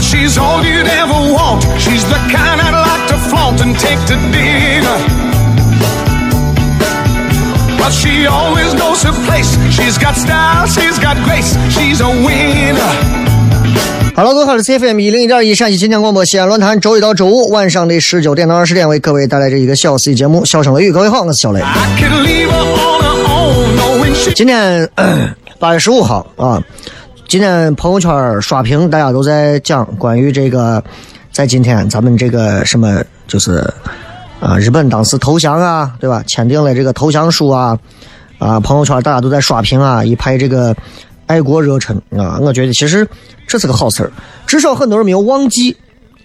She's all you'd ever want. She's the kind I'd like to flaunt and take to dinner. But she always knows her place. She's got style, she's got grace. She's a winner. Hello，各位好，我是 CFM 一零一点一陕西秦腔广播西安论坛，周一到周五晚上的十九点到二十点为各位带来这一个小 C 节目《笑声雷雨》。各位好，我是小雷。今天八月十五号啊，今天朋友圈刷屏，大家都在讲关于这个，在今天咱们这个什么就是啊，日本当时投降啊，对吧？签订了这个投降书啊，啊，朋友圈大家都在刷屏啊，一派这个爱国热忱啊。我觉得其实这是个好事儿，至少很多人没有忘记。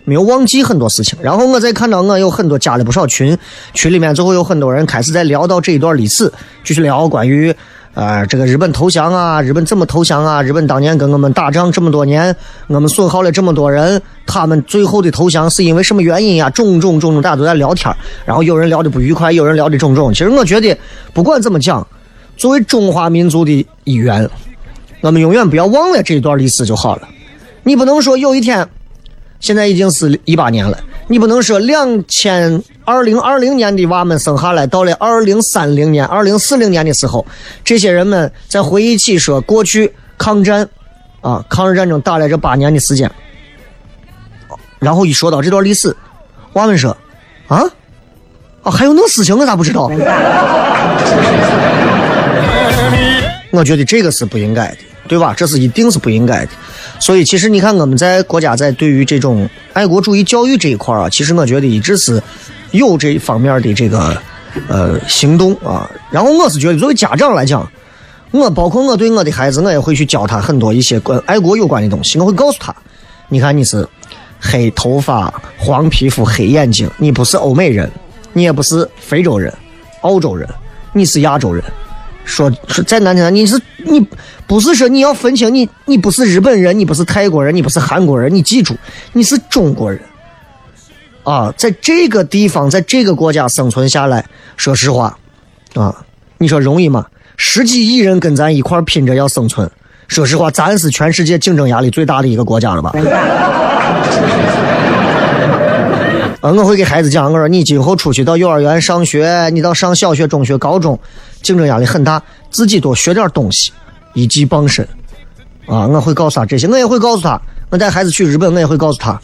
没有忘记很多事情，然后我再看到我有很多加了不少群，群里面最后有很多人开始在聊到这一段历史，继续聊关于呃这个日本投降啊，日本怎么投降啊，日本当年跟我们打仗这么多年，我们损耗了这么多人，他们最后的投降是因为什么原因呀？种种种种，大家都在聊天然后有人聊的不愉快，有人聊的种种。其实我觉得不管怎么讲，作为中华民族的一员，我们永远不要忘了这一段历史就好了。你不能说有一天。现在已经是一八年了，你不能说两千二零二零年的娃们生下来，到了二零三零年、二零四零年的时候，这些人们在回忆起说过去抗战，啊，抗日战争打了这八年的时间，然后一说到这段历史，娃们说，啊，啊，还有那事情我咋不知道？我觉得这个是不应该的，对吧？这是一定是不应该的。所以，其实你看，我们在国家在对于这种爱国主义教育这一块啊，其实我觉得一直是有这方面的这个呃行动啊。然后，我是觉得作为家长来讲，我包括我对我的孩子，我也会去教他很多一些跟爱国有关的东西。我会告诉他，你看你是黑头发、黄皮肤、黑眼睛，你不是欧美人，你也不是非洲人、澳洲人，你是亚洲人。说说再难听，你是你不是说你要分清你你不是日本人，你不是泰国人，你不是韩国人，你记住你是中国人啊，在这个地方，在这个国家生存下来，说实话啊，你说容易吗？十几亿人跟咱一块拼着要生存，说实话，咱是全世界竞争压力最大的一个国家了吧？啊，我会给孩子讲，我说你今后出去到幼儿园上学，你到上小学、中学、高中，竞争压力很大，自己多学点东西，一技傍身。啊，我会告诉他这些，我也会告诉他，我带孩子去日本，我也会告诉他，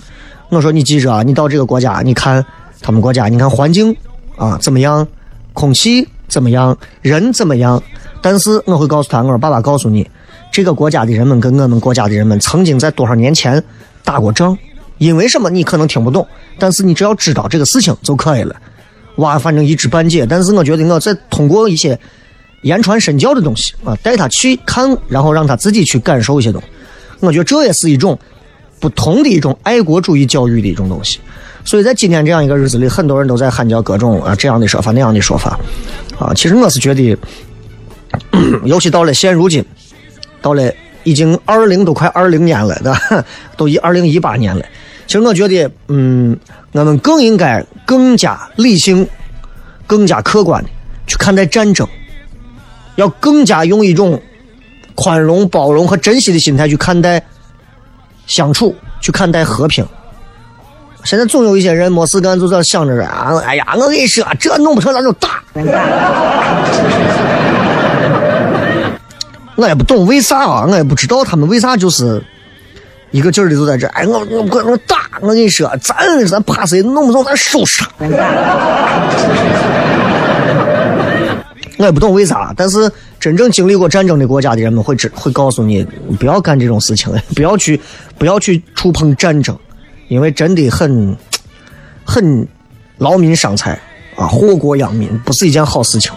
我说你记着啊，你到这个国家，你看他们国家，你看环境啊怎么样，空气怎么样，人怎么样，但是我会告诉他，我说爸爸告诉你，这个国家的人们跟我们国家的人们曾经在多少年前打过仗。因为什么？你可能听不懂，但是你只要知道这个事情就可以了。哇，反正一知半解，但是我觉得我在通过一些言传身教的东西啊，带他去看，然后让他自己去感受一些东西。我觉得这也是一种不同的一种爱国主义教育的一种东西。所以在今天这样一个日子里，很多人都在喊叫各种啊这样的说法那样的说法啊。其实我是觉得，尤其到了现如今，到了已经二零都快二零年了，对吧？都一二零一八年了。其实我觉得，嗯，我们更应该更加理性、更加客观的去看待战争，要更加用一种宽容、包容和珍惜的心态去看待相处，去看待和平。现在总有一些人没事干就在想着啊，哎呀，我跟你说，这弄不成咱就打。我也不懂为啥啊，我也不知道他们为啥就是一个劲儿的就在这。哎，我我我我打，我跟你说，咱咱怕谁弄不成咱收杀。我也不懂为啥，但是真正经历过战争的国家的人们会知会告诉你，不要干这种事情，不要去不要去触碰战争，因为真的很很劳民伤财啊，祸国殃民，不是一件好事情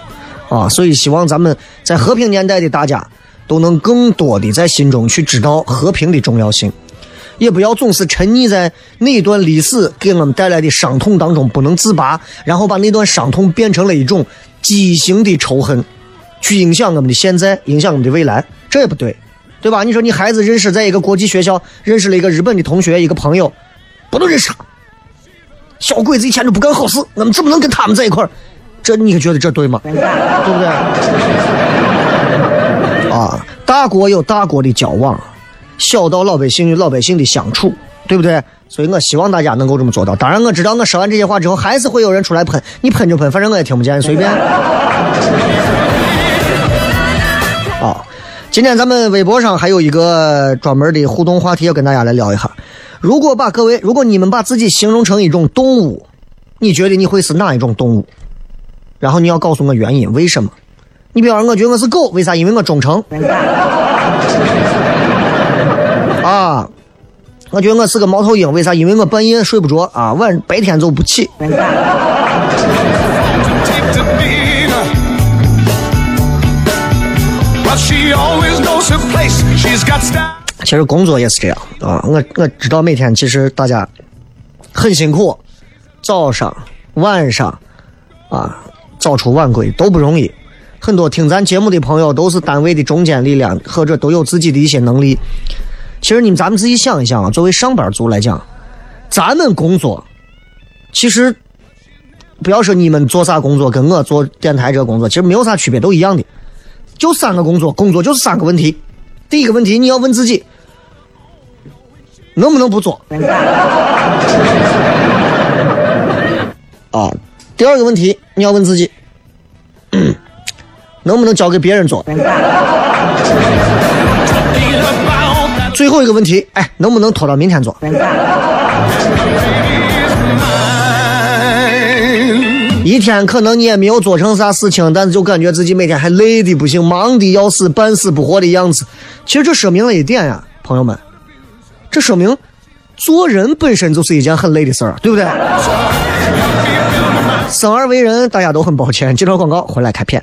啊。所以希望咱们在和平年代的大家都能更多的在心中去知道和平的重要性，也不要总是沉溺在那段历史给我们带来的伤痛当中不能自拔，然后把那段伤痛变成了一种畸形的仇恨，去影响我们的现在，影响我们的未来，这也不对，对吧？你说你孩子认识在一个国际学校认识了一个日本的同学，一个朋友，不能认识他，小鬼子以前都不干好事，我们怎么能跟他们在一块儿？这你觉得这对吗？对不对？啊，大国有大国的交往，小到老百姓与老百姓的相处，对不对？所以我希望大家能够这么做到。当然，我知道我说完这些话之后，还是会有人出来喷，你喷就喷，反正我也听不见，随便。啊，今天咱们微博上还有一个专门的互动话题，要跟大家来聊一下。如果把各位，如果你们把自己形容成一种动物，你觉得你会是哪一种动物？然后你要告诉我原因，为什么？你比方说，我觉得我是狗，为啥？因为我忠诚。啊，我觉得我是个猫头鹰，为啥？因为我半夜睡不着啊，晚白天就不起。其实工作也是这样啊，我我知道每天其实大家很辛苦，早上、晚上啊，早出晚归都不容易。很多听咱节目的朋友都是单位的中坚力量，或者都有自己的一些能力。其实你们咱们自己想一想啊，作为上班族来讲，咱们工作其实不要说你们做啥工作，跟我做电台这个工作其实没有啥区别，都一样的，就三个工作，工作就是三个问题。第一个问题，你要问自己，能不能不做？啊，第二个问题，你要问自己，嗯 能不能交给别人做？最后一个问题，哎，能不能拖到明天做？一天可能你也没有做成啥事情，但是就感觉自己每天还累的不行，忙的要死，半死不活的样子。其实这说明了一点呀，朋友们，这说明做人本身就是一件很累的事儿，对不对？生而为人，大家都很抱歉。接着广告，回来开片。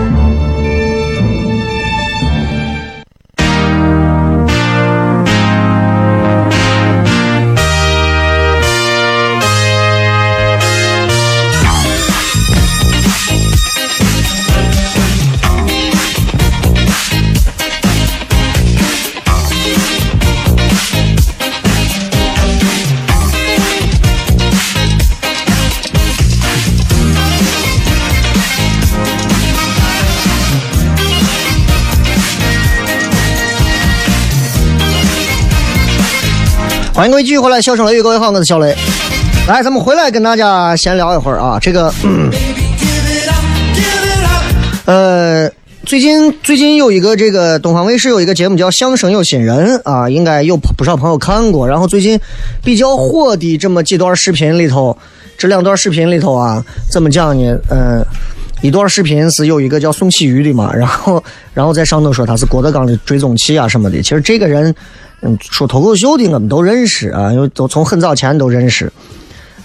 欢迎各位继续回来，笑声雷雨，各位好，我是小雷。来，咱们回来跟大家闲聊一会儿啊，这个，嗯呃，最近最近有一个这个东方卫视有一个节目叫《相声有新人》啊，应该有不少朋友看过。然后最近比较火的这么几段视频里头，这两段视频里头啊，怎么讲呢？嗯、一段视频是有一个叫宋启瑜的嘛，然后然后在上头说他是郭德纲的追踪器啊什么的。其实这个人，嗯，说脱口秀的我们都认识啊，因为都从很早前都认识。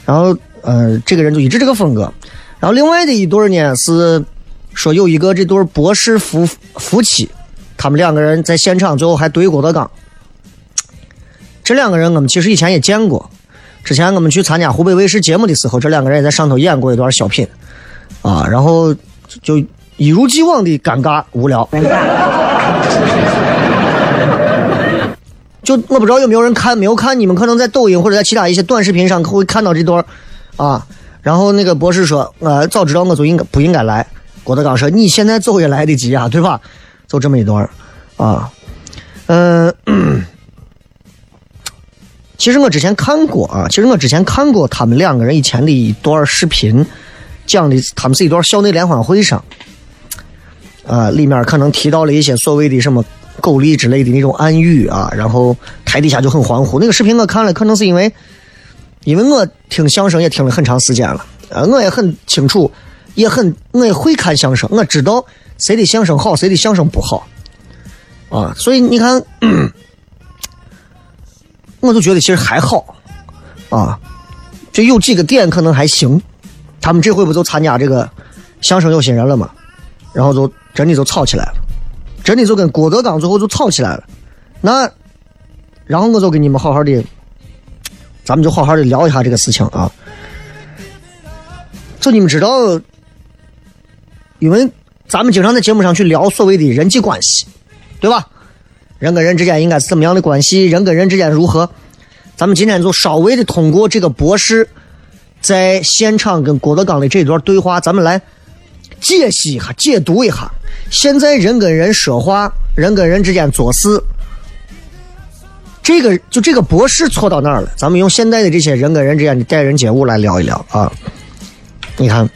然后呃，这个人就一直这个风格。然后另外的一对儿呢是说有一个这对博士夫夫妻，他们两个人在现场最后还怼郭德纲。这两个人我们其实以前也见过，之前我们去参加湖北卫视节目的时候，这两个人也在上头演过一段小品，啊，然后就一如既往的尴尬无聊。就我不知道有没有人看，没有看，你们可能在抖音或者在其他一些短视频上会看到这段啊。然后那个博士说：“呃，早知道我就应该不应该来。”郭德纲说：“你现在走也来得及啊，对吧？”就这么一段啊，嗯、其实我之前看过啊，其实我之前看过他们两个人以前的一段视频，讲的他们是一段校内联欢会上，啊，里面可能提到了一些所谓的什么狗力之类的那种暗语啊，然后台底下就很欢呼。那个视频我看了，可能是因为，因为我听相声也听了很长时间了，呃，我也很清楚，也很我也会看相声，我知道谁的相声好，谁的相声不好，啊，所以你看，我就觉得其实还好，啊，就有几个点可能还行。他们这回不就参加这个相声有新人了吗？然后就真的就吵起来了。真的就跟郭德纲最后就吵起来了。那，然后我就跟你们好好的，咱们就好好的聊一下这个事情啊。就你们知道，因为咱们经常在节目上去聊所谓的人际关系，对吧？人跟人之间应该是怎么样的关系？人跟人之间如何？咱们今天就稍微的通过这个博士在现场跟郭德纲的这段对话，咱们来解析一下、解读一下，现在人跟人说话，人跟人之间做事，这个就这个博士错到哪儿了？咱们用现代的这些人跟人之间的待人接物来聊一聊啊。你看，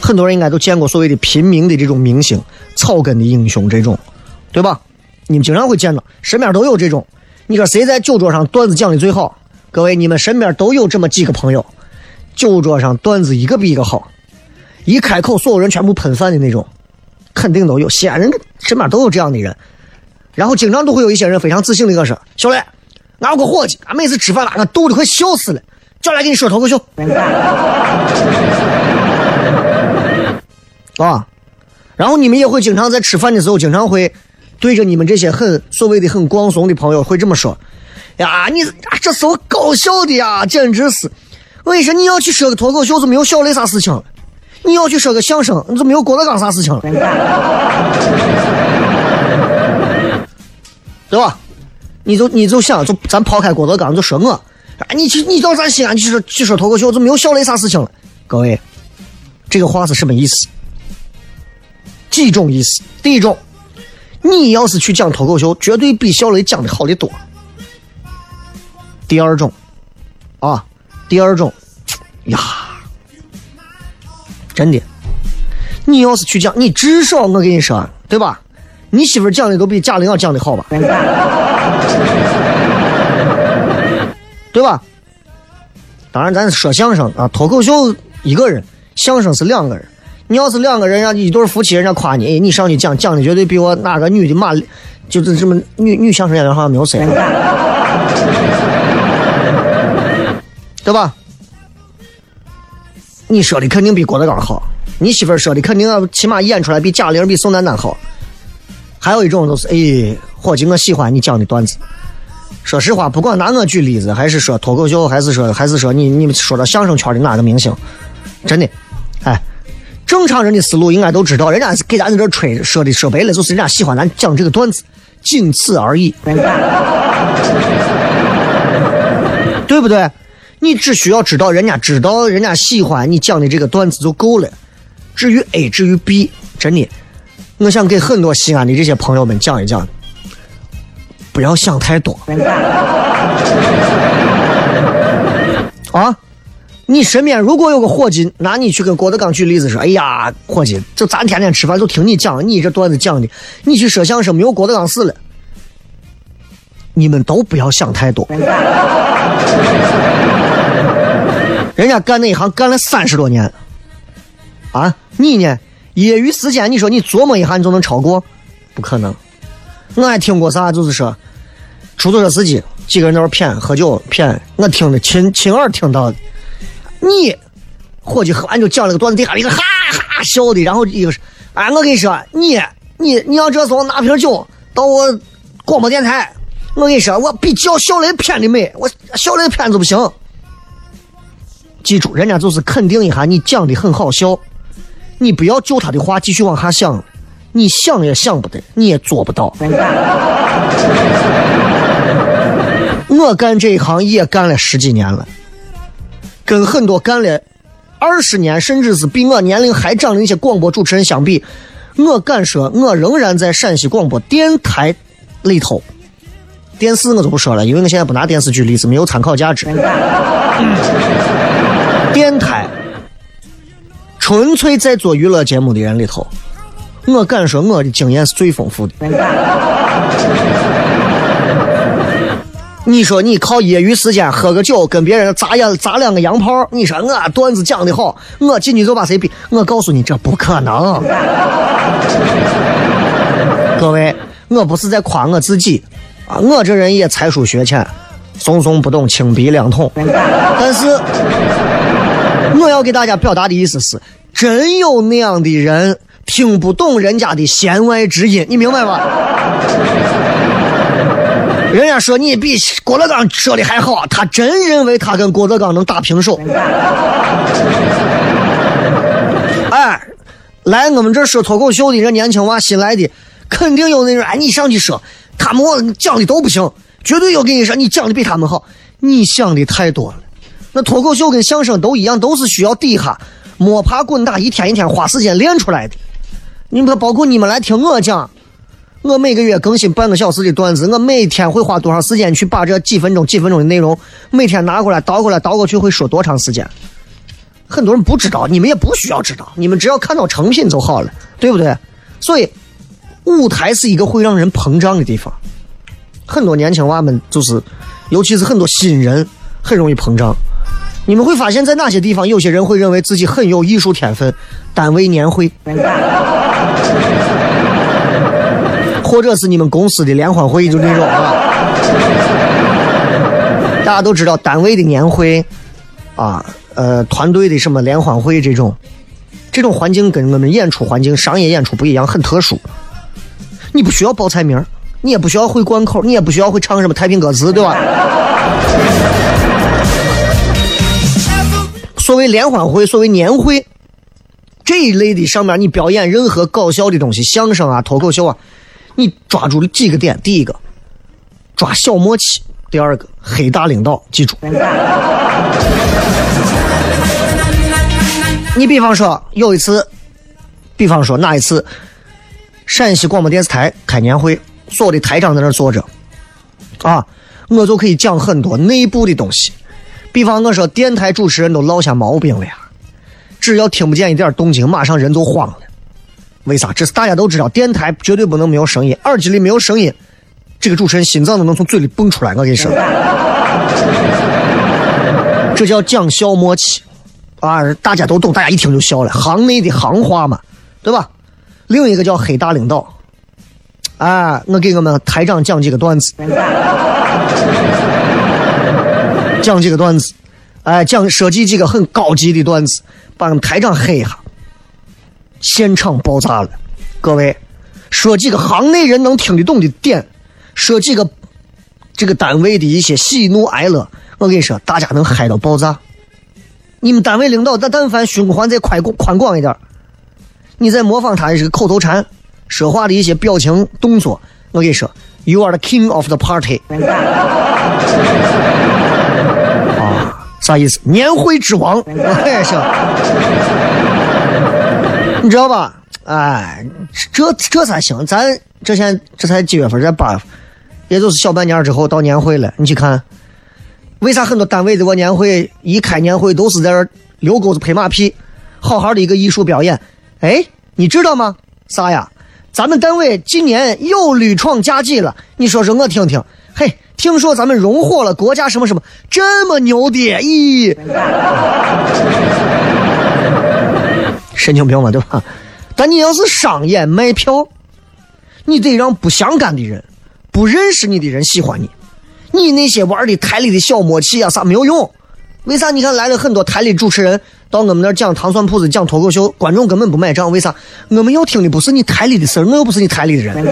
很多人应该都见过所谓的平民的这种明星、草根的英雄这种，对吧？你们经常会见到，身边都有这种。你说谁在酒桌上段子讲的最好？各位，你们身边都有这么几个朋友，酒桌上段子一个比一个好，一开口所有人全部喷饭的那种，肯定都有。西安人身边都有这样的人，然后经常都会有一些人非常自信的跟我说：“小磊，俺有个伙计，俺每次吃饭了，俺逗得快笑死了，叫来给你说脱口秀。”啊，然后你们也会经常在吃饭的时候，经常会对着你们这些很所谓的很光怂的朋友会这么说：“呀，你啊这是我搞笑的呀，简直是！我跟你说，你要去说个脱口秀就没有小雷啥事情了？你要去说个相声，你就没有郭德纲啥事情了，对吧？你就你就想，就咱抛开郭德纲，就说我，啊，你去你到咱西安去说去说脱口秀，就没有小雷啥事情了。各位，这个话是什么意思？几种意思？第一种，你要是去讲脱口秀，绝对比小雷讲的好的多。第二种，啊，第二种，呀，真的，你要是去讲，你至少我跟你说，对吧？你媳妇讲的都比贾玲要讲的好吧？对吧？当然，咱说相声啊，脱口秀一个人，相声是两个人。你要是两个人，让一对夫妻，人家夸你，你上去讲讲的绝对比我哪个女的马，就是这么女女相声演员好像没有谁，对吧？你说的肯定比郭德纲好，你媳妇儿说的肯定要起码演出来比贾玲、比宋丹丹好。还有一种就是，哎，伙计，我喜欢你讲的段子。说实话，不管拿我举例子，还是说脱口秀，还是说还是说你你们说到相声圈的哪个明星，真的，哎，正常人的思路应该都知道，人家给咱在这吹，说的说白了就是人家喜欢咱讲这个段子，仅此而已，对不对？你只需要知道人家知道人家喜欢你讲的这个段子就够了。至于 A，至于 B，真的，我想给很多西安的这些朋友们讲一讲。不要想太多。啊，你身边如果有个伙计，拿你去跟郭德纲举例子说：“哎呀，伙计，就咱天天吃饭都听你讲，你这段子讲的，你去说相声没有郭德纲死了。”你们都不要想太多。人家干那一行干了三十多年，啊，你呢？业余时间，你说你琢磨一下，你就能超过？不可能。我还听过啥，就是说，出租车司机几个人在那骗喝酒骗，我听着亲亲耳听到的。你伙计喝完就讲了个段子，底下一个哈哈笑的，然后一个是，哎，我跟你说，你你你要这时候拿瓶酒到我广播电台，我跟你说，我比叫小雷骗的美，我小雷骗子不行。记住，人家就是肯定一下你讲的很好笑，你不要就他的话继续往下想，你想也想不得，你也做不到。我干这一行也干了十几年了，跟很多干了二十年甚至是比我年龄还长的那些广播主持人相比，我敢说，我仍然在陕西广播电台里头。电视我就不说了，因为我现在不拿电视剧例子，没有参考价值。电台纯粹在做娱乐节目的人里头，我敢说我的经验是最丰富的。你说你靠业余时间喝个酒，跟别人砸两砸两个洋炮，你说我段子讲的好，我进去就把谁比？我告诉你，这不可能。各位，我不是在夸我自己啊，我这人也才疏学浅，怂怂不懂青鼻两桶，但是。我要给大家表达的意思是，真有那样的人听不懂人家的弦外之音，你明白吗？人家说你比郭德纲说的还好，他真认为他跟郭德纲能打平手。哎，来我们这说脱口秀的这年轻娃新来的，肯定有那种哎，你上去说，他们我讲的都不行，绝对要跟你说你讲的比他们好，你想的太多了。那脱口秀跟相声都一样，都是需要底下摸爬滚打，一天一天花时间练出来的。你们包括你们来听我讲，我每个月更新半个小时的段子，我每天会花多长时间去把这几分钟、几分钟的内容每天拿过来倒过来倒过去，会说多长时间？很多人不知道，你们也不需要知道，你们只要看到成品就好了，对不对？所以，舞台是一个会让人膨胀的地方。很多年轻娃们就是，尤其是很多新人，很容易膨胀。你们会发现在哪些地方，有些人会认为自己很有艺术天分，单位年会，或者是你们公司的联欢会，就那种啊。大家都知道，单位的年会，啊，呃，团队的什么联欢会这种，这种环境跟我们演出环境、商业演出不一样，很特殊。你不需要报菜名，你也不需要会贯口，你也不需要会唱什么太平歌词，对吧？所谓联欢会，所谓年会，这一类的上面，你表演任何搞笑的东西，相声啊、脱口秀啊，你抓住了几个点：第一个，抓小默契；第二个，黑大领导，记住。你比方说有一次，比方说哪一次，陕西广播电视台开年会，所有的台长在那坐着，啊，我就可以讲很多内部的东西。比方我说，电台主持人都落下毛病了呀，只要听不见一点动静，马上人就慌了。为啥？这是大家都知道，电台绝对不能没有声音，耳机里没有声音，这个主持人心脏都能从嘴里蹦出来。我跟你说，这叫讲笑默契啊，大家都懂，大家一听就笑了，行内的行话嘛，对吧？另一个叫黑大领导，啊，我给我们台长讲几个段子。讲几个段子，哎，讲设计几个很高级的段子，把我们台长黑一下，现场爆炸了。各位，说几个行内人能听得懂的点，说几个这个单位的一些喜怒哀乐，我跟你说，大家能嗨到爆炸。你们单位领导，但但凡胸怀再宽广宽广一点，你再模仿他的这个口头禅、说话的一些表情动作，我跟你说，You are the king of the party。啊啥意思？年会之王，我跟，你说，你知道吧？哎，这这才行。咱这现这才几月份？这八月份，也就是小半年之后到年会了，你去看，为啥很多单位的我年会一开年会都是在这儿遛狗子拍马屁，好好的一个艺术表演？哎，你知道吗？啥呀？咱们单位今年又屡创佳绩了，你说说我听听。嘿，听说咱们荣获了国家什么什么，这么牛的？咦，神经病嘛，对吧？但你要是商演卖票，你得让不相干的人、不认识你的人喜欢你。你那些玩的台里的小默契啊，啥没有用。为啥？你看来了很多台里主持人到我们那儿讲糖蒜铺子、讲脱口秀，观众根本不买账。为啥？我们要听的不是你台里的事儿，我又不是你台里的人，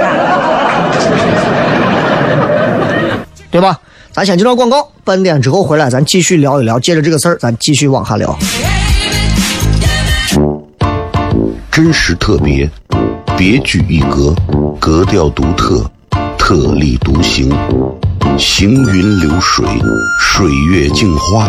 对吧？咱先接到广告，半点之后回来，咱继续聊一聊。接着这个事儿，咱继续往下聊。真实特别，别具一格，格调独特，特立独行，行云流水，水月镜花，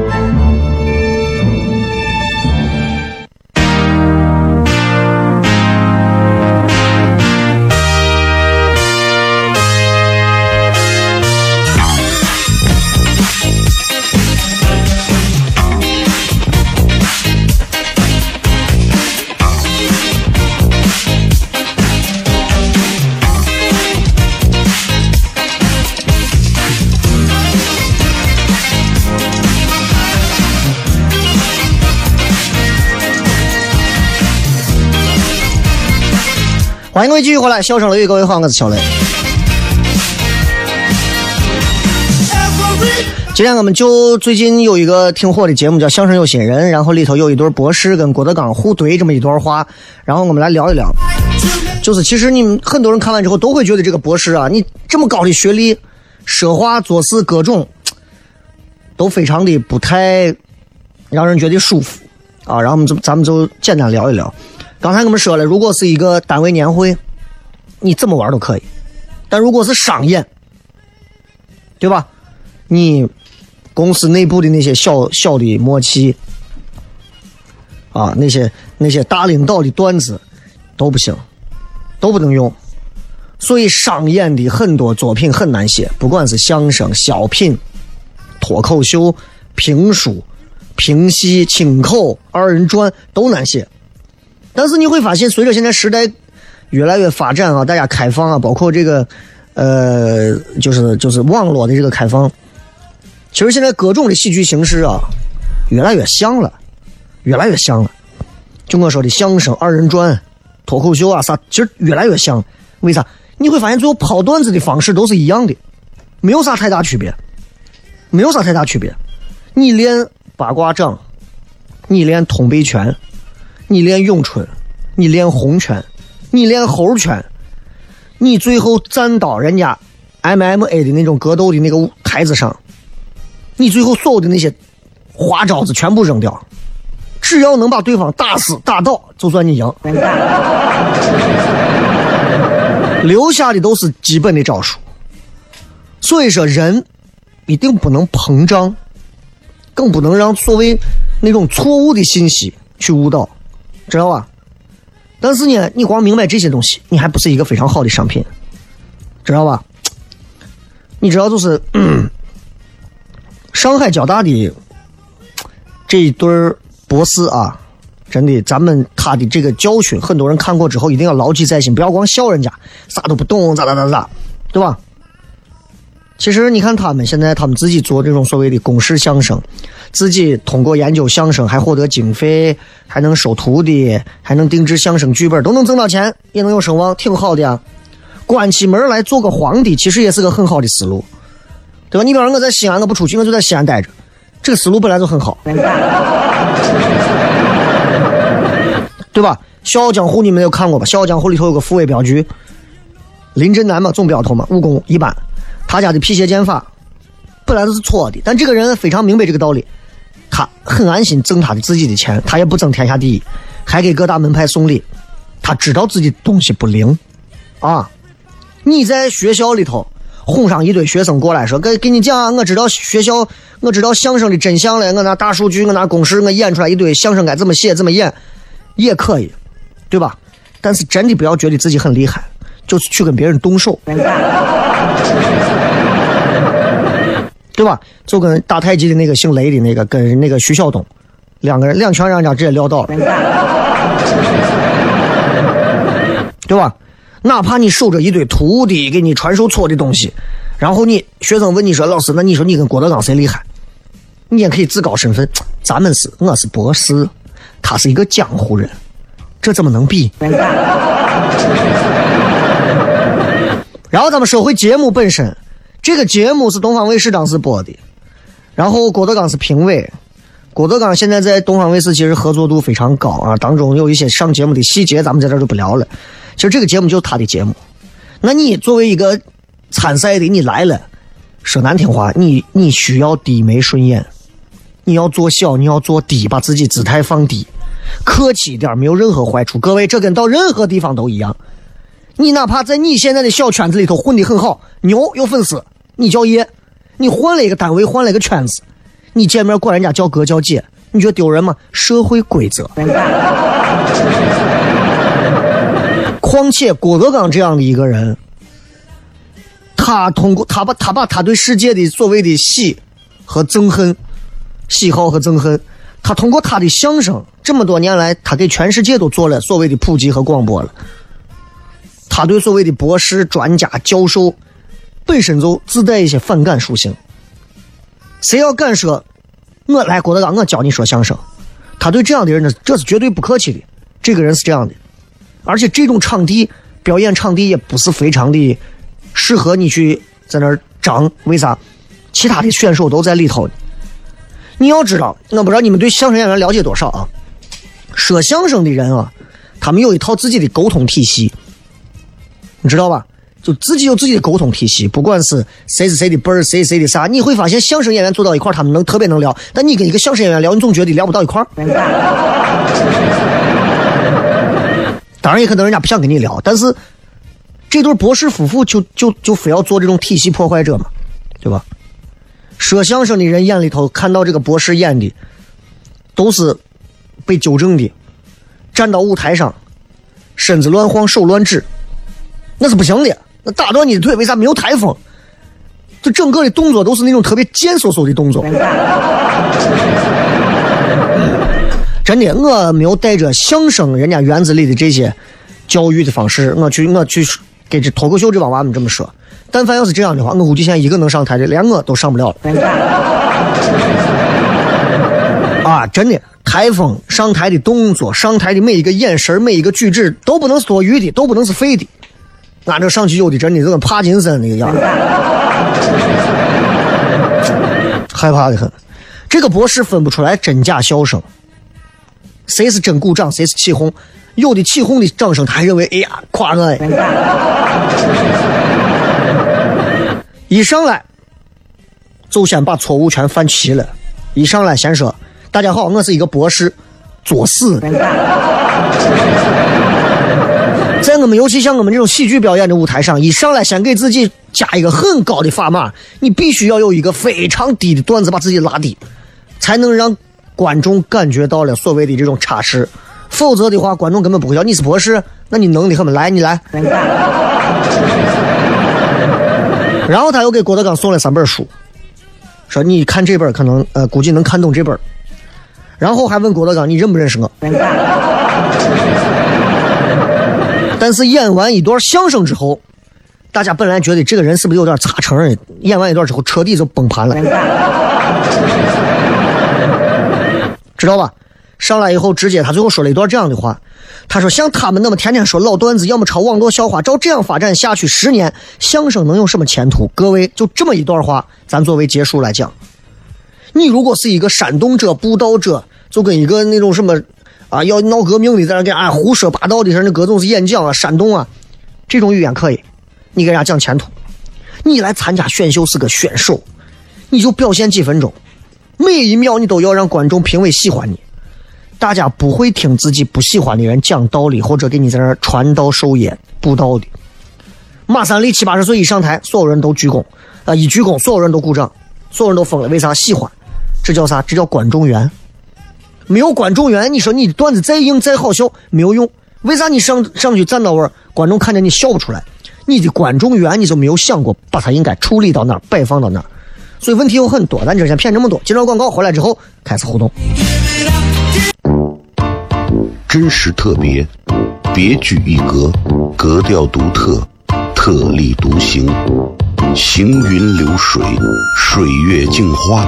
欢迎各位继续回来，笑声雷雨，各位好，我是小雷。今天我们就最近有一个挺火的节目叫《相声有新人》，然后里头有一对博士跟郭德纲互怼这么一段话，然后我们来聊一聊。就是其实你们很多人看完之后都会觉得这个博士啊，你这么高的学历，说话做事各种都非常的不太让人觉得舒服啊。然后我们就咱们就简单聊一聊。刚才我们说了，如果是一个单位年会，你怎么玩都可以；但如果是商演，对吧？你公司内部的那些小小的默契啊，那些那些大领导的段子都不行，都不能用。所以商演的很多作品很难写，不管是相声、小品、脱口秀、评书、评戏、清口、二人转都难写。但是你会发现，随着现在时代越来越发展啊，大家开放啊，包括这个呃，就是就是网络的这个开放，其实现在各种的喜剧形式啊，越来越像了，越来越像了。就我说的相声、二人转、脱口秀啊啥，其实越来越像。为啥？你会发现最后抛段子的方式都是一样的，没有啥太大区别，没有啥太大区别。你练八卦掌，你练通背拳。你练咏春，你练红拳，你练猴拳，你最后站到人家 MMA 的那种格斗的那个台子上，你最后所有的那些花招子全部扔掉，只要能把对方打死打倒，就算你赢。留下的都是基本的招数。所以说，人一定不能膨胀，更不能让所谓那种错误的信息去误导。知道吧？但是呢，你光明白这些东西，你还不是一个非常好的商品，知道吧？你知道，就是上海交大的这一对博士啊，真的，咱们他的这个教训，很多人看过之后一定要牢记在心，不要光笑人家啥都不懂，咋咋咋咋，对吧？其实你看他们现在，他们自己做这种所谓的公式相声，自己通过研究相声还获得经费，还能收徒弟，还能定制相声剧本，都能挣到钱，也能有声望，挺好的呀。关起门来做个皇帝，其实也是个很好的思路，对吧？你比方说我在西安，我不出去，我就在西安待着，这个思路本来就很好，对吧？《笑傲江湖》你们有看过吧？《笑傲江湖》里头有个副位镖局，林震南嘛，总镖头嘛，武功一般。他家的辟邪剑法本来都是错的，但这个人非常明白这个道理，他很安心挣他的自己的钱，他也不争天下第一，还给各大门派送礼。他知道自己东西不灵啊！你在学校里头哄上一堆学生过来说，给给你讲，我知道学校，我知道相声的真相了，我拿大数据，我拿公式，我演出来一堆相声该怎么写怎么演，也可以，对吧？但是真的不要觉得自己很厉害，就去跟别人动手。对吧？就跟打太极的那个姓雷的那个，跟那个徐晓东，两个人两拳让人家直接撂倒了，对吧？哪怕你守着一堆徒弟给你传授错的东西，然后你学生问你说：“老师，那你说你跟郭德纲谁厉害？”你也可以自告身份，咱们是我是博士，他是一个江湖人，这怎么能比？然后咱们说回节目本身，这个节目是东方卫视当时播的，然后郭德纲是评委。郭德纲现在在东方卫视其实合作度非常高啊，当中有一些上节目的细节，咱们在这就不聊了。其实这个节目就是他的节目。那你作为一个参赛的，你来了，说难听话，你你需要低眉顺眼，你要做小，你要做低，把自己姿态放低，客气一点，没有任何坏处。各位，这跟到任何地方都一样。你哪怕在你现在的小圈子里头混得很好，牛有粉丝，你叫爷；你换了一个单位，换了一个圈子，你见面管人家叫哥叫姐，你觉得丢人吗？社会规则。况且郭德纲这样的一个人，他通过他把他把他对世界的所谓的喜和憎恨、喜好和憎恨，他通过他的相声，这么多年来，他给全世界都做了所谓的普及和广播了。他对所谓的博士、专家、教授本身就自带一些反感属性。谁要敢说，我来郭德纲，我教你说相声，他对这样的人呢，这是绝对不客气的。这个人是这样的，而且这种场地表演场地也不是非常的适合你去在那儿张。为啥？其他的选手都在里头。你要知道，我不知道你们对相声演员了解多少啊？说相声的人啊，他们有一套自己的沟通体系。你知道吧？就自己有自己的沟通体系，不管是谁是谁的辈儿，谁谁的啥，你会发现相声演员坐到一块儿，他们能特别能聊。但你跟一个相声演员聊，你总觉得聊不到一块儿。当然，也可能人家不想跟你聊，但是这对博士夫妇就就就非要做这种体系破坏者嘛，对吧？说相声的人眼里头看到这个博士演的，都是被纠正的，站到舞台上，身子乱晃，手乱指。那是不行的，那打断你的腿，为啥没有台风？就整个的动作都是那种特别贱嗖嗖的动作。真的，我没有带着相声人家园子里的这些教育的方式，我去我去给这脱口秀这帮娃们这么说。但凡要是这样的话，我估计现在一个能上台的，连我都上不了了。啊，真的，台风上台的动作，上台的每一个眼神，每一个举止，都不能是多余的，都不能是废的。俺这上去有的真的就跟帕金森那个样，害怕的很。这个博士分不出来真假笑声，谁是真鼓掌，谁是起哄。有的起哄的掌声，他还认为哎呀夸我。一上来就先把错误全犯齐了。一上来先说：“大家好，我是一个博士。”作死。在我们尤其像我们这种喜剧表演的舞台上，一上来先给自己加一个很高的砝码，你必须要有一个非常低的段子把自己拉低，才能让观众感觉到了所谓的这种差势。否则的话，观众根本不会要你是博士，那你能的很吗？来，你来，然后他又给郭德纲送了三本书，说你看这本可能呃估计能看懂这本。然后还问郭德纲你认不认识我？但是演完一段相声之后，大家本来觉得这个人是不是有点差成？演完一段之后彻底就崩盘了，知道吧？上来以后直接他最后说了一段这样的话。他说：“像他们那么天天说老段子，要么抄网络笑话，照这样发展下去，十年相声能有什么前途？”各位，就这么一段话，咱作为结束来讲。你如果是一个煽动者、布道者，就跟一个那种什么啊要闹革命的，在那给啊胡说八道的，似的，那各种是演讲啊、煽动啊，这种语言可以，你给人家讲前途。你来参加选秀是个选手，你就表现几分钟，每一秒你都要让观众评委喜欢你。大家不会听自己不喜欢的人讲道理，或者给你在那传道授业、布道的。马三立七八十岁一上台，所有人都鞠躬，啊，一鞠躬，所有人都鼓掌，所有人都疯了。为啥喜欢？这叫啥？这叫观众缘。没有观众缘，你说你的段子再硬再好笑没有用。为啥你上上去站到位，观众看见你笑不出来？你的观众缘你就没有想过把它应该处理到哪儿，摆放到哪儿？所以问题有很多。咱这先骗这么多，接着广告回来之后开始互动。真实特别，别具一格，格调独特，特立独行，行云流水，水月镜花，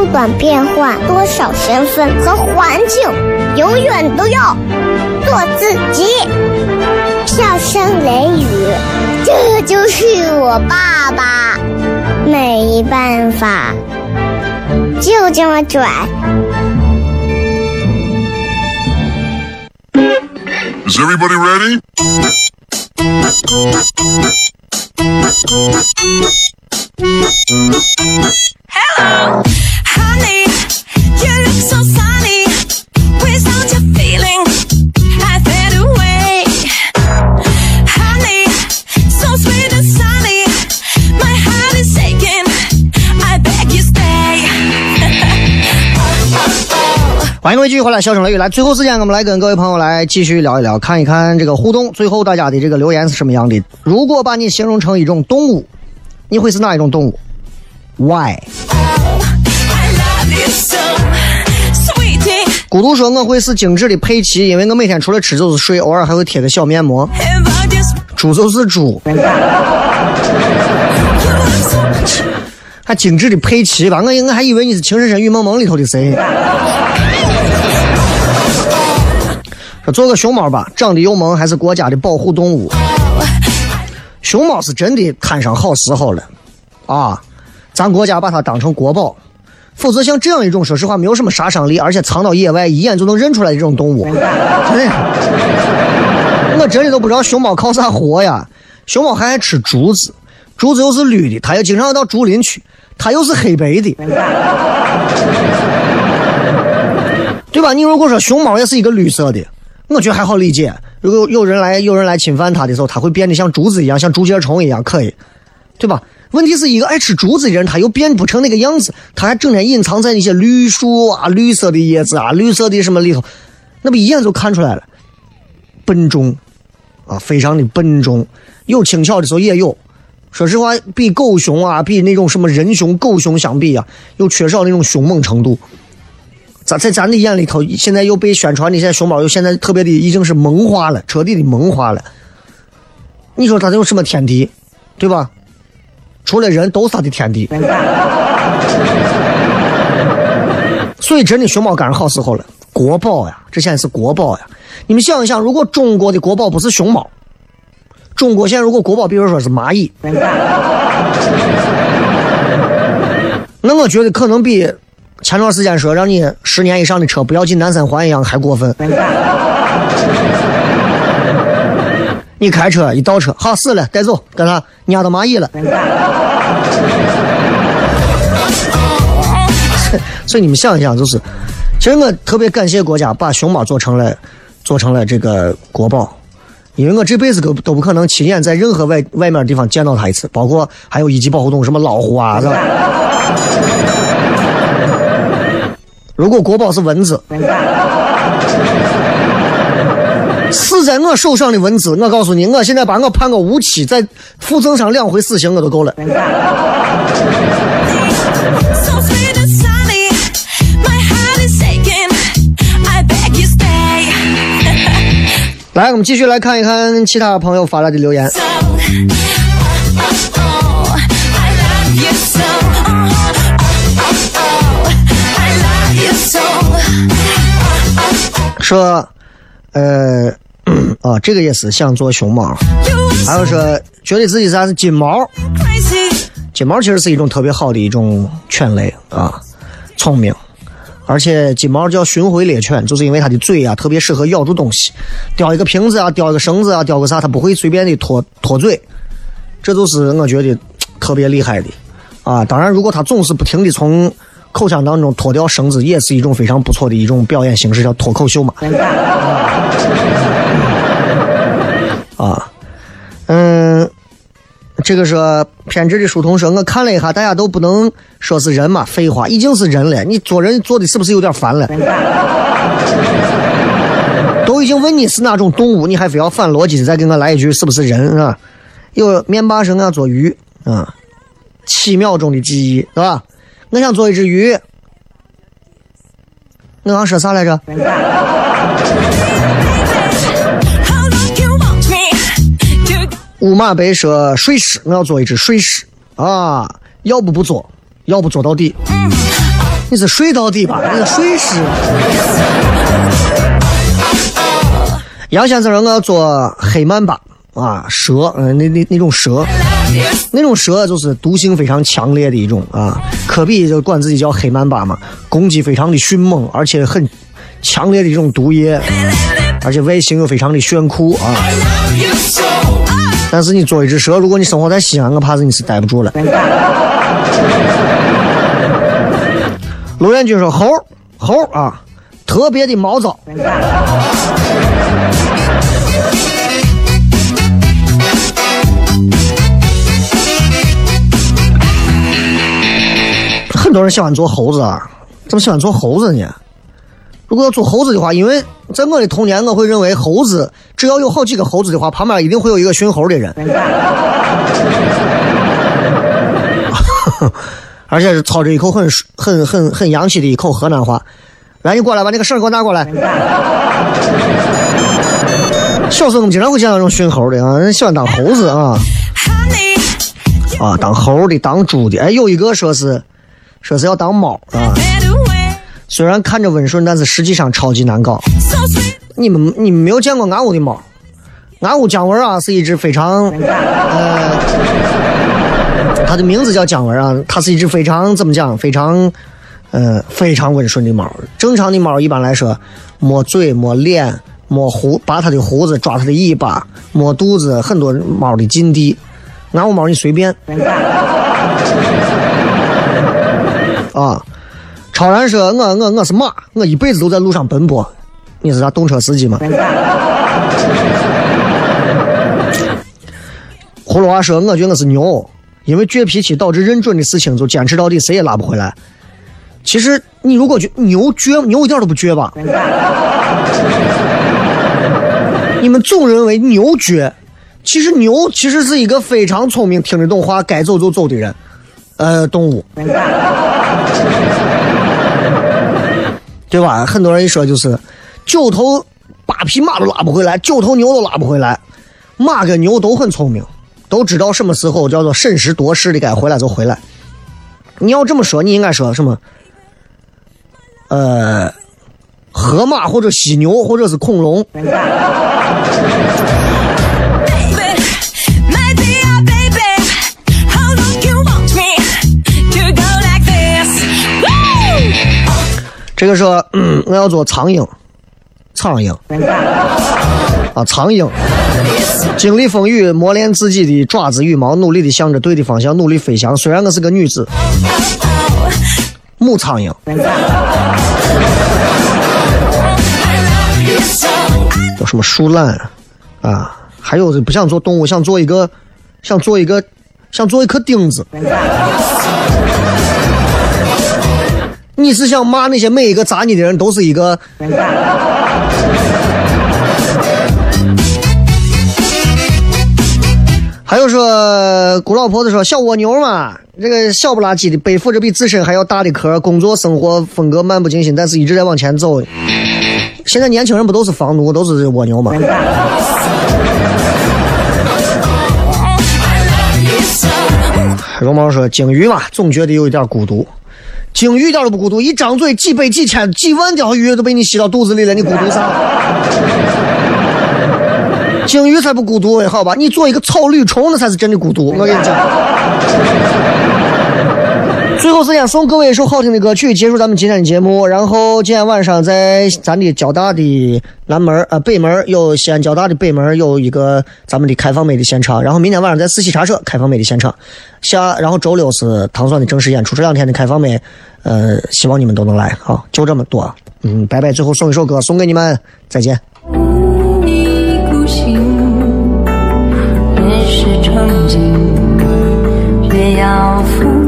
不管变换多少身份和环境，永远都要做自己。笑声雷雨，这就是我爸爸。没办法，就这么拽。Is everybody ready? Hello, 欢迎各位继续回来，笑声雷雨来。最后时间，我们来跟各位朋友来继续聊一聊，看一看这个互动。最后大家的这个留言是什么样的？如果把你形容成一种动物，你会是哪一种动物 so, sweetie. 孤独说我会是精致的佩奇，因为我每天除了吃就是睡，偶尔还会贴个小面膜。猪就是猪 还精致的佩奇吧？我我还以为你是《情深深雨蒙蒙》里头的谁。做个熊猫吧，长得又萌，还是国家的保护动物。熊猫是真的摊上好时候了，啊，咱国家把它当成国宝。否则像这样一种，说实话没有什么杀伤力，而且藏到野外一眼就能认出来的这种动物，真的，我真的都不知道熊猫靠啥活呀。熊猫还爱吃竹子，竹子又是绿的，它又经常到竹林去，它又是黑白的，对吧？你如果说熊猫也是一个绿色的，我觉得还好理解。如果有人来有人来侵犯它的时候，它会变得像竹子一样，像竹节虫一样，可以，对吧？问题是一个爱吃竹子的人，他又变不成那个样子，他还整天隐藏在那些绿树啊、绿色的叶子啊、绿色的什么里头，那不一眼就看出来了，笨重啊，非常的笨重。有轻巧的时候也有，说实话，比狗熊啊，比那种什么人熊、狗熊相比啊，又缺少那种凶猛程度。咱在咱的眼里头，现在又被宣传的现在熊猫又现在特别的已经是萌化了，彻底的萌化了。你说它有什么天敌，对吧？除了人都是它的天敌。所以真的熊猫赶上好时候了，国宝呀，这现在是国宝呀。你们想一想，如果中国的国宝不是熊猫，中国现在如果国宝，比如说是蚂蚁，那我觉得可能比前段时间说让你十年以上的车不要进南三环一样还过分。你开车一倒车，好死了，带走，干啥？压到蚂蚁了。所以你们想一想，就是，其实我特别感谢国家把熊猫做成了，做成了这个国宝，因为我这辈子都都不可能亲眼在任何外外面的地方见到它一次，包括还有一级保护动物，什么老虎啊，是吧？如果国宝是蚊子，死在我手上的蚊子，我告诉你，我现在把我判个无期，再附赠上两回死刑，我都够了。来，我们继续来看一看其他朋友发来的留言。说，呃，啊，这个也是想做熊猫，还有说觉得自己啥是金毛，金毛其实是一种特别好的一种犬类啊，聪明，而且金毛叫巡回猎犬，就是因为它的嘴啊特别适合咬住东西，叼一个瓶子啊，叼一个绳子啊，叼个啥，它不会随便的脱脱嘴，这就是我觉得特别厉害的。啊。当然，如果它总是不停的从口腔当中脱掉绳子，也是一种非常不错的一种表演形式，叫脱口秀嘛。啊，嗯，这个说偏执的书童说，我看了一下，大家都不能说是人嘛，废话，已经是人了，你做人做的是不是有点烦了？都已经问你是哪种动物，你还非要反逻辑的再给我来一句是不是人啊？有面霸说我要做鱼啊，七秒钟的记忆是吧？我想做一只鱼，我刚说啥来着乌马白说睡狮，我要做一只水狮啊！要不不做，要不做到底。你是睡到底吧？你是水狮。杨先生说我要做黑曼巴啊，蛇，嗯、那那那种蛇，那种蛇就是毒性非常强烈的一种啊。科比就管自己叫黑曼巴嘛，攻击非常的迅猛，而且很强烈的一种毒液，而且外形又非常的炫酷啊。但是你做一只蛇，如果你生活在西安，我怕是你是待不住了。卢彦军说猴猴啊，特别的毛躁。很多人喜欢做猴子啊，怎么喜欢做猴子呢？如果要做猴子的话，因为在我的童年，我会认为猴子只要有好几个猴子的话，旁边一定会有一个驯猴的人，而且是操着一口很很很很洋气的一口河南话。来，你过来把那个绳给我拿过来。小时候我们经常会见到这种驯猴的啊，人喜欢当猴子啊啊，当猴的，当猪的。哎，有一个说是说是要当猫啊，虽然看着温顺，但是实际上超级难搞。你们你们没有见过俺屋的猫？俺屋姜文啊是一只非常呃，它的名字叫姜文啊，它是一只非常怎么讲？非常呃非常温顺的猫。正常的猫一般来说，摸嘴、摸脸、摸胡，拔它的胡子，抓它的尾巴，摸肚子，很多猫的禁地。俺屋猫你随便。啊，超然说：“我我我是马，我一辈子都在路上奔波。你是啥动车司机吗？”葫芦娃说：“我觉得我是牛，因为倔脾气导致认准的事情就坚持到底，谁也拉不回来。其实你如果觉牛倔，牛一点都不倔吧？你们总认为牛倔，其实牛其实是一个非常聪明、听得懂话、该走就走的人，呃，动物。”对吧？很多人一说就是九头八匹马都拉不回来，九头牛都拉不回来。马跟牛都很聪明，都知道什么时候叫做审时度势的该回来就回来。你要这么说，你应该说什么？呃，河马或者犀牛或者是恐龙。这个说，我要做苍蝇，苍蝇啊，苍蝇，经历风雨，磨练自己的爪子羽毛，努力的向着对的方向努力飞翔。虽然我是个女子，母苍蝇。有什么树懒啊？还有不想做动物，想做一个，想做一个，想做一颗钉子。你是想骂那些每一个砸你的人都是一个？还有说，古老婆子说小蜗牛嘛，这个小不拉几的背负着比自身还要大的壳，工作生活风格漫不经心，但是一直在往前走。现在年轻人不都是房奴，都是蜗牛吗？绒毛说鲸鱼嘛，总觉得有一点孤独。鲸鱼一点都不孤独，一张嘴几百几千几万条鱼都被你吸到肚子里了，你孤独啥？鲸鱼才不孤独，好吧？你做一个草履虫，那才是真的孤独。我跟你讲。最后时间送各位一首好听的歌曲，结束咱们今天的节目。然后今天晚上在咱的交大的南门呃北门有西安交大的北门有一个咱们的开放美的现场。然后明天晚上在四喜茶社开放美的现场。下然后周六是糖蒜的正式演出，这两天的开放美，呃，希望你们都能来。啊，就这么多。嗯，拜拜。最后送一首歌送给你们，再见。一孤行，越是憧憬，越要富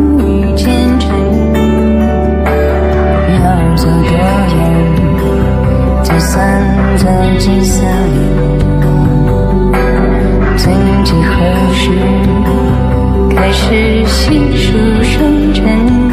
走多远，就算走几色年。曾几何时，开始细数生辰。